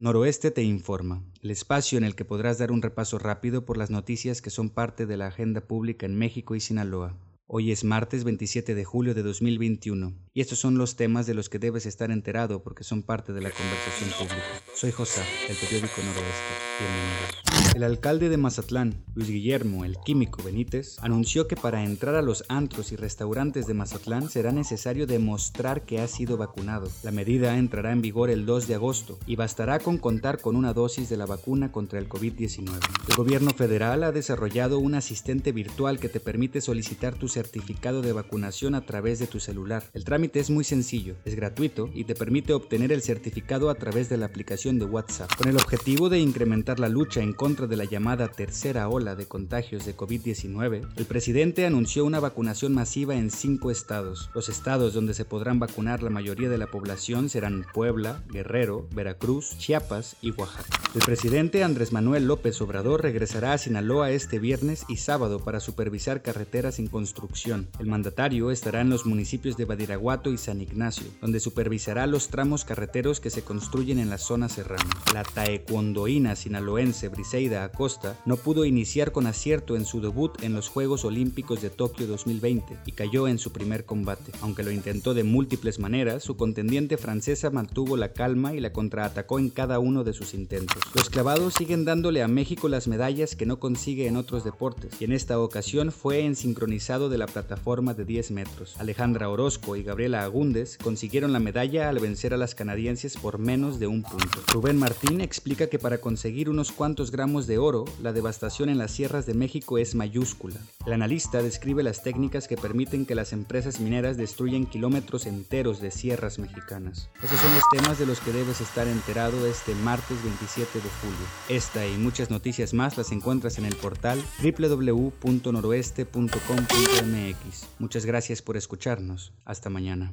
Noroeste te informa, el espacio en el que podrás dar un repaso rápido por las noticias que son parte de la agenda pública en México y Sinaloa. Hoy es martes 27 de julio de 2021 y estos son los temas de los que debes estar enterado porque son parte de la conversación pública. Soy José, el periódico Noroeste. Bienvenidos. El alcalde de Mazatlán, Luis Guillermo, el químico Benítez, anunció que para entrar a los antros y restaurantes de Mazatlán será necesario demostrar que ha sido vacunado. La medida entrará en vigor el 2 de agosto y bastará con contar con una dosis de la vacuna contra el COVID-19. El gobierno federal ha desarrollado un asistente virtual que te permite solicitar tu certificado de vacunación a través de tu celular. El trámite es muy sencillo, es gratuito y te permite obtener el certificado a través de la aplicación de WhatsApp. Con el objetivo de incrementar la lucha en contra de la llamada tercera ola de contagios de COVID-19, el presidente anunció una vacunación masiva en cinco estados. Los estados donde se podrán vacunar la mayoría de la población serán Puebla, Guerrero, Veracruz, Chiapas y Oaxaca. El presidente Andrés Manuel López Obrador regresará a Sinaloa este viernes y sábado para supervisar carreteras en construcción. El mandatario estará en los municipios de Badiraguato y San Ignacio, donde supervisará los tramos carreteros que se construyen en la zona serrana. La taekwondoína sinaloense Briseida Acosta no pudo iniciar con acierto en su debut en los Juegos Olímpicos de Tokio 2020 y cayó en su primer combate. Aunque lo intentó de múltiples maneras, su contendiente francesa mantuvo la calma y la contraatacó en cada uno de sus intentos. Los clavados siguen dándole a México las medallas que no consigue en otros deportes, y en esta ocasión fue en sincronizado de la plataforma de 10 metros. Alejandra Orozco y Gabriela Agúndez consiguieron la medalla al vencer a las canadienses por menos de un punto. Rubén Martín explica que para conseguir unos cuantos gramos de oro, la devastación en las sierras de México es mayúscula. El analista describe las técnicas que permiten que las empresas mineras destruyan kilómetros enteros de sierras mexicanas. Esos son los temas de los que debes estar enterado este martes 27 de julio. Esta y muchas noticias más las encuentras en el portal www.noroeste.com.mx. Muchas gracias por escucharnos. Hasta mañana.